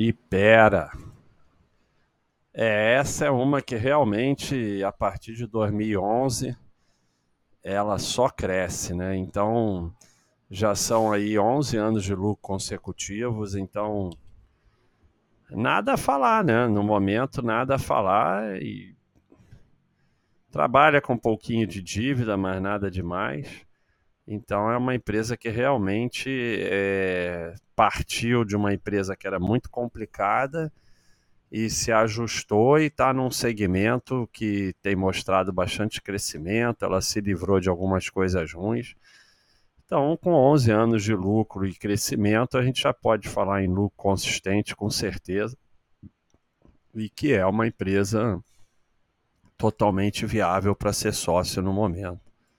Ipera. É, essa é uma que realmente, a partir de 2011, ela só cresce, né? Então, já são aí 11 anos de lucro consecutivos, então nada a falar, né? No momento, nada a falar e trabalha com um pouquinho de dívida, mas nada demais. Então é uma empresa que realmente é, partiu de uma empresa que era muito complicada e se ajustou e está num segmento que tem mostrado bastante crescimento. Ela se livrou de algumas coisas ruins. Então, com 11 anos de lucro e crescimento, a gente já pode falar em lucro consistente, com certeza, e que é uma empresa totalmente viável para ser sócio no momento.